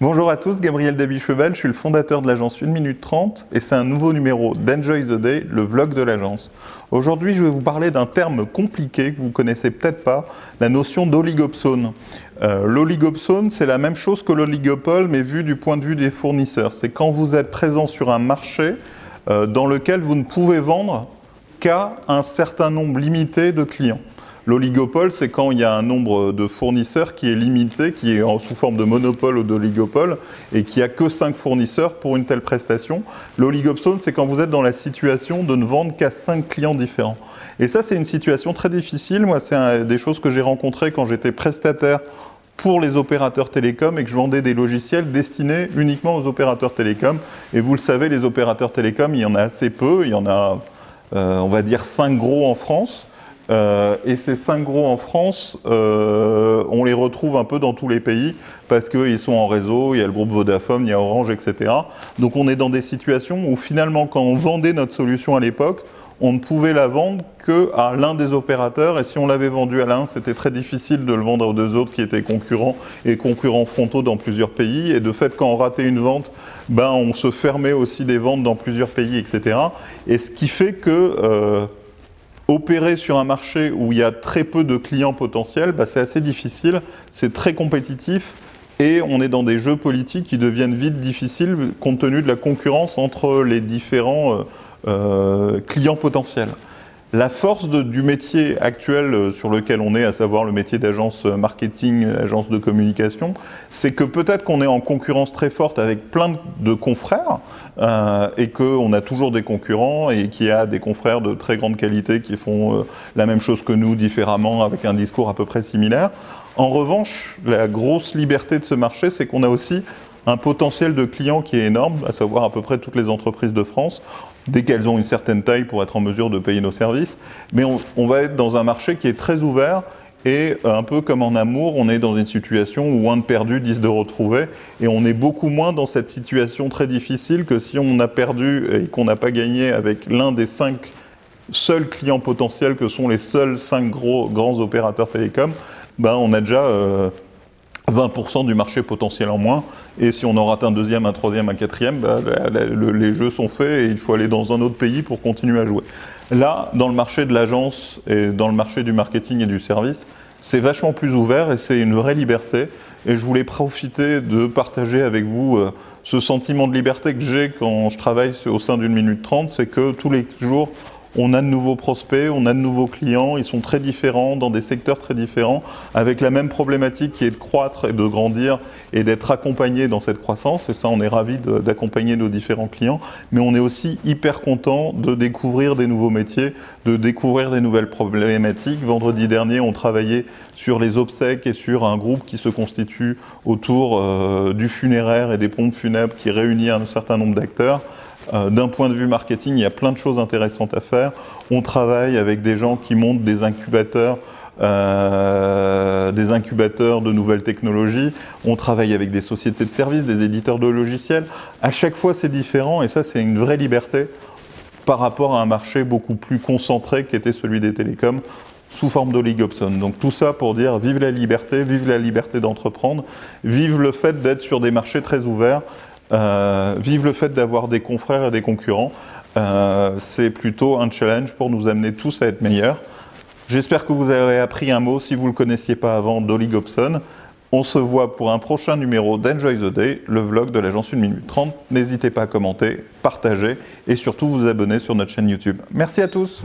Bonjour à tous, Gabriel Dabi-Cheval, je suis le fondateur de l'agence 1 minute 30 et c'est un nouveau numéro d'Enjoy the Day, le vlog de l'agence. Aujourd'hui, je vais vous parler d'un terme compliqué que vous connaissez peut-être pas, la notion d'oligopsone. Euh, l'oligopsone, c'est la même chose que l'oligopole, mais vu du point de vue des fournisseurs. C'est quand vous êtes présent sur un marché euh, dans lequel vous ne pouvez vendre qu'à un certain nombre limité de clients. L'oligopole, c'est quand il y a un nombre de fournisseurs qui est limité, qui est sous forme de monopole ou d'oligopole, et qui a que 5 fournisseurs pour une telle prestation. L'oligopsone, c'est quand vous êtes dans la situation de ne vendre qu'à 5 clients différents. Et ça, c'est une situation très difficile. Moi, c'est des choses que j'ai rencontrées quand j'étais prestataire pour les opérateurs télécoms et que je vendais des logiciels destinés uniquement aux opérateurs télécoms. Et vous le savez, les opérateurs télécoms, il y en a assez peu. Il y en a, euh, on va dire, 5 gros en France. Euh, et ces cinq gros en France, euh, on les retrouve un peu dans tous les pays parce qu'ils sont en réseau, il y a le groupe Vodafone, il y a Orange, etc. Donc on est dans des situations où finalement quand on vendait notre solution à l'époque, on ne pouvait la vendre qu'à l'un des opérateurs et si on l'avait vendu à l'un, c'était très difficile de le vendre aux deux autres qui étaient concurrents et concurrents frontaux dans plusieurs pays. Et de fait, quand on ratait une vente, ben, on se fermait aussi des ventes dans plusieurs pays, etc. Et ce qui fait que... Euh, opérer sur un marché où il y a très peu de clients potentiels, bah, c'est assez difficile, c'est très compétitif et on est dans des jeux politiques qui deviennent vite difficiles compte tenu de la concurrence entre les différents euh, euh, clients potentiels. La force du métier actuel euh, sur lequel on est, à savoir le métier d'agence marketing, agence de communication, c'est que peut-être qu'on est en concurrence très forte avec plein de confrères euh, et qu'on a toujours des concurrents et qu'il y a des confrères de très grande qualité qui font euh, la même chose que nous différemment avec un discours à peu près similaire. En revanche, la grosse liberté de ce marché, c'est qu'on a aussi un potentiel de clients qui est énorme, à savoir à peu près toutes les entreprises de France. Dès qu'elles ont une certaine taille pour être en mesure de payer nos services. Mais on, va être dans un marché qui est très ouvert et euh, un peu comme en amour, on est dans une situation où un de perdu, 10 de retrouvé, et on est beaucoup moins dans cette situation très difficile que si on a perdu et qu'on n'a pas gagné avec l'un des cinq seuls clients potentiels que sont les seuls cinq gros, grands opérateurs télécoms, ben on a déjà... Euh, 20% du marché potentiel en moins. Et si on en rate un deuxième, un troisième, un quatrième, bah, les jeux sont faits et il faut aller dans un autre pays pour continuer à jouer. Là, dans le marché de l'agence et dans le marché du marketing et du service, c'est vachement plus ouvert et c'est une vraie liberté. Et je voulais profiter de partager avec vous euh, ce sentiment de liberté que j'ai quand je travaille au sein d'une minute trente, c'est que tous les jours, on a de nouveaux prospects, on a de nouveaux clients, ils sont très différents, dans des secteurs très différents, avec la même problématique qui est de croître et de grandir et d'être accompagné dans cette croissance. Et ça, on est ravi d'accompagner nos différents clients. Mais on est aussi hyper content de découvrir des nouveaux métiers, de découvrir des nouvelles problématiques. Vendredi dernier, on travaillait sur les obsèques et sur un groupe qui se constitue autour euh, du funéraire et des pompes funèbres qui réunit un certain nombre d'acteurs. Euh, d'un point de vue marketing, il y a plein de choses intéressantes à faire. On travaille avec des gens qui montent des incubateurs. Euh, des incubateurs de nouvelles technologies, on travaille avec des sociétés de services, des éditeurs de logiciels. À chaque fois, c'est différent et ça, c'est une vraie liberté par rapport à un marché beaucoup plus concentré qu'était celui des télécoms sous forme d'oligopsone. Donc tout ça pour dire vive la liberté, vive la liberté d'entreprendre, vive le fait d'être sur des marchés très ouverts euh, vive le fait d'avoir des confrères et des concurrents. Euh, c'est plutôt un challenge pour nous amener tous à être meilleurs. J'espère que vous avez appris un mot, si vous ne le connaissiez pas avant, d'Oli Gobson. On se voit pour un prochain numéro d'Enjoy the Day, le vlog de l'agence 1 minute 30. N'hésitez pas à commenter, partager et surtout vous abonner sur notre chaîne YouTube. Merci à tous.